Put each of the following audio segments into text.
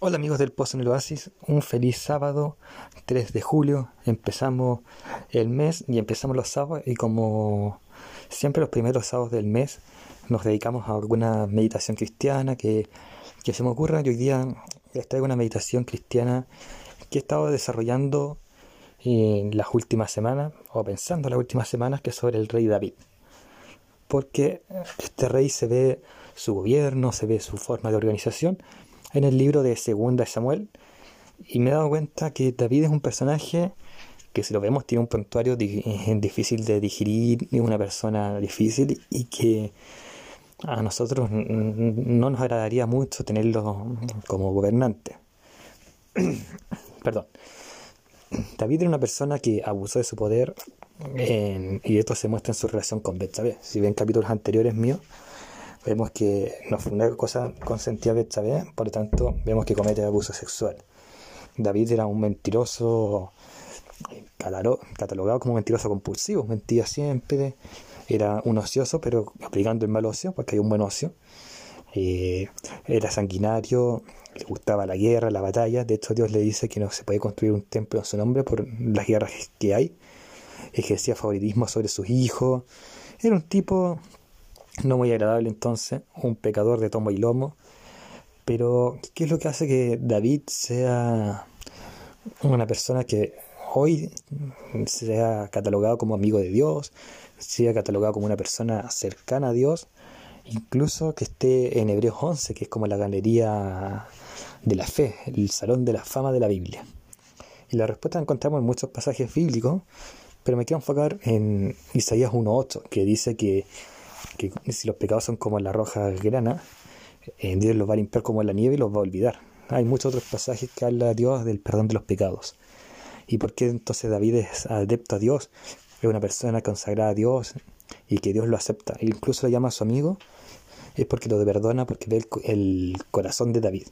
Hola amigos del Pozo en el Oasis, un feliz sábado 3 de julio. Empezamos el mes y empezamos los sábados y como siempre los primeros sábados del mes nos dedicamos a alguna meditación cristiana que, se me ocurra. Y hoy día les traigo una meditación cristiana que he estado desarrollando en las últimas semanas o pensando en las últimas semanas que es sobre el rey David. Porque este rey se ve su gobierno, se ve su forma de organización en el libro de Segunda Samuel y me he dado cuenta que David es un personaje que si lo vemos tiene un prontuario eh, difícil de digerir, es una persona difícil y que a nosotros no nos agradaría mucho tenerlo como gobernante. Perdón. David era una persona que abusó de su poder y esto se muestra en su relación con Betsabé. Si ven capítulos anteriores míos, vemos que no fue una cosa consentida Betsabé, por lo tanto vemos que comete abuso sexual. David era un mentiroso catalogado como mentiroso compulsivo, mentía siempre, era un ocioso, pero aplicando el mal ocio, porque hay un buen ocio. Eh, era sanguinario, le gustaba la guerra, la batalla. De hecho, Dios le dice que no se puede construir un templo en su nombre por las guerras que hay. Ejercía favoritismo sobre sus hijos. Era un tipo no muy agradable entonces, un pecador de tomo y lomo. Pero, ¿qué es lo que hace que David sea una persona que hoy sea catalogado como amigo de Dios, sea catalogado como una persona cercana a Dios, incluso que esté en Hebreos 11, que es como la galería de la fe, el salón de la fama de la Biblia? Y la respuesta la encontramos en muchos pasajes bíblicos, pero me quiero enfocar en Isaías 1.8, que dice que que si los pecados son como la roja grana, eh, Dios los va a limpiar como la nieve y los va a olvidar. Hay muchos otros pasajes que habla Dios del perdón de los pecados. ¿Y por qué entonces David es adepto a Dios? Es una persona consagrada a Dios y que Dios lo acepta. E incluso lo llama a su amigo, es porque lo perdona, porque ve el, corazón de David.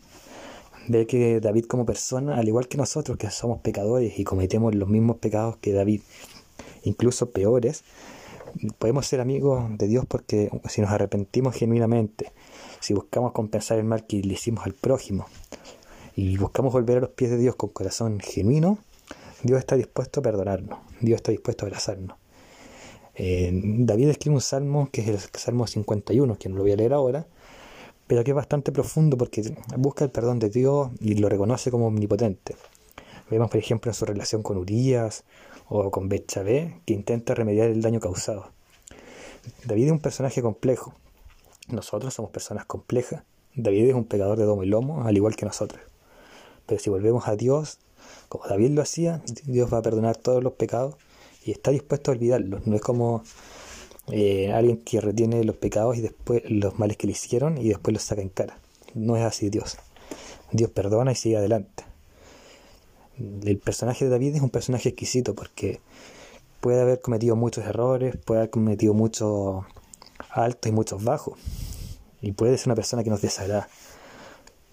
Ve que David como persona, al igual que nosotros que somos pecadores y cometemos los mismos pecados que David, incluso peores, podemos ser amigos de Dios porque si nos arrepentimos genuinamente, si buscamos compensar el mal que le hicimos al prójimo y buscamos volver a los pies de Dios con corazón genuino, Dios está dispuesto a perdonarnos, Dios está dispuesto a abrazarnos. Eh, David escribe un salmo que es el Salmo 51, que no lo voy a leer ahora, pero que es bastante profundo porque busca el perdón de Dios y lo reconoce como omnipotente. Vemos, por ejemplo, en su relación con Urias o con Betsabé, que intenta remediar el daño causado. David es un personaje complejo. Nosotros somos personas complejas. David es un pecador de domo y lomo, al igual que nosotros. Pero si volvemos a Dios, como David lo hacía, Dios va a perdonar todos los pecados y está dispuesto a olvidarlos. No es como eh, alguien que retiene los pecados y después los males que le hicieron y después los saca en cara. No es así Dios. Dios perdona y sigue adelante el personaje de David es un personaje exquisito porque puede haber cometido muchos errores, puede haber cometido muchos altos y muchos bajos. Y puede ser una persona que nos desagrada.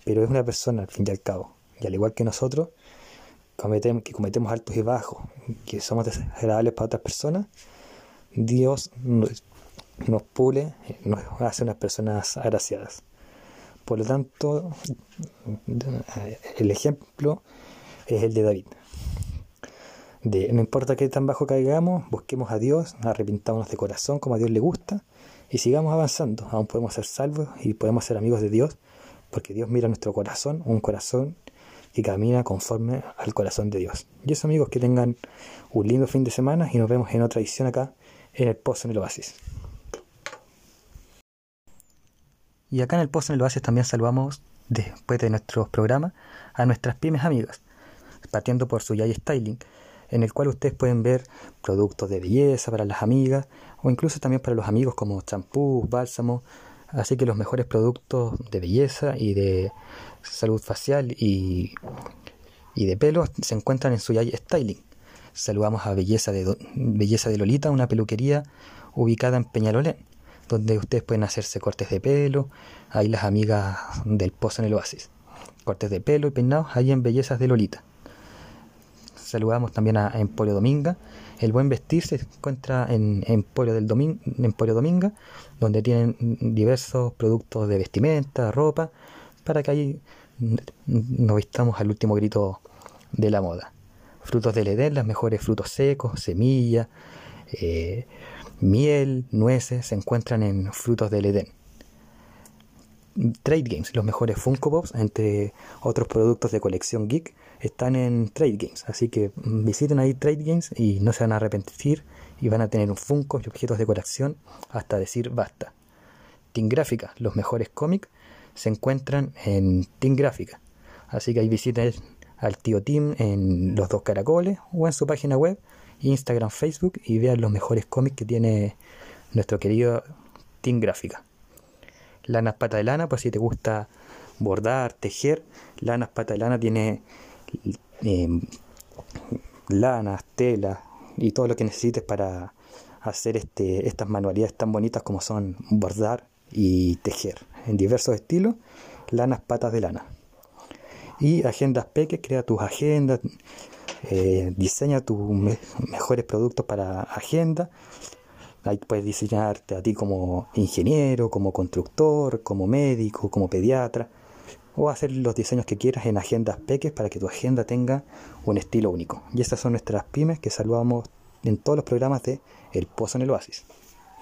Pero es una persona al fin y al cabo. Y al igual que nosotros, que cometemos altos y bajos, que somos desagradables para otras personas, Dios nos, nos pule, nos hace unas personas agraciadas. Por lo tanto, el ejemplo es el de David. De, no importa qué tan bajo caigamos, busquemos a Dios, arrepintámonos de corazón como a Dios le gusta y sigamos avanzando. Aún podemos ser salvos y podemos ser amigos de Dios porque Dios mira nuestro corazón, un corazón que camina conforme al corazón de Dios. Y eso amigos, que tengan un lindo fin de semana y nos vemos en otra edición acá en el Pozo en el Oasis. Y acá en el Pozo en el Oasis también saludamos, después de nuestros programas, a nuestras pymes amigas partiendo por su Yay Styling, en el cual ustedes pueden ver productos de belleza para las amigas o incluso también para los amigos como champú, bálsamo, así que los mejores productos de belleza y de salud facial y, y de pelo se encuentran en su Yay Styling. Saludamos a Belleza de, Belleza de Lolita, una peluquería ubicada en Peñalolén, donde ustedes pueden hacerse cortes de pelo, ahí las amigas del Pozo en el Oasis. Cortes de pelo y peinados ahí en Bellezas de Lolita. Saludamos también a Emporio Dominga. El buen vestir se encuentra en Emporio, del Emporio Dominga, donde tienen diversos productos de vestimenta, ropa, para que ahí nos vistamos al último grito de la moda. Frutos del Edén, los mejores frutos secos, semillas, eh, miel, nueces, se encuentran en Frutos del Edén. Trade Games, los mejores Funko Pops, entre otros productos de colección geek, están en Trade Games. Así que visiten ahí Trade Games y no se van a arrepentir y van a tener un Funko y objetos de colección hasta decir basta. Team Gráfica, los mejores cómics, se encuentran en Team Gráfica. Así que ahí visiten al tío Tim en los dos caracoles o en su página web, Instagram, Facebook y vean los mejores cómics que tiene nuestro querido Team Gráfica. Lanas Pata de Lana, pues si te gusta bordar, tejer, Lanas Pata de Lana tiene eh, lanas, telas y todo lo que necesites para hacer este, estas manualidades tan bonitas como son bordar y tejer en diversos estilos, lanas patas de lana. Y Agendas Peque, crea tus agendas, eh, diseña tus mejores productos para agenda. Ahí puedes diseñarte a ti como ingeniero, como constructor, como médico, como pediatra, o hacer los diseños que quieras en agendas peques para que tu agenda tenga un estilo único. Y estas son nuestras pymes que saludamos en todos los programas de El Pozo en el Oasis.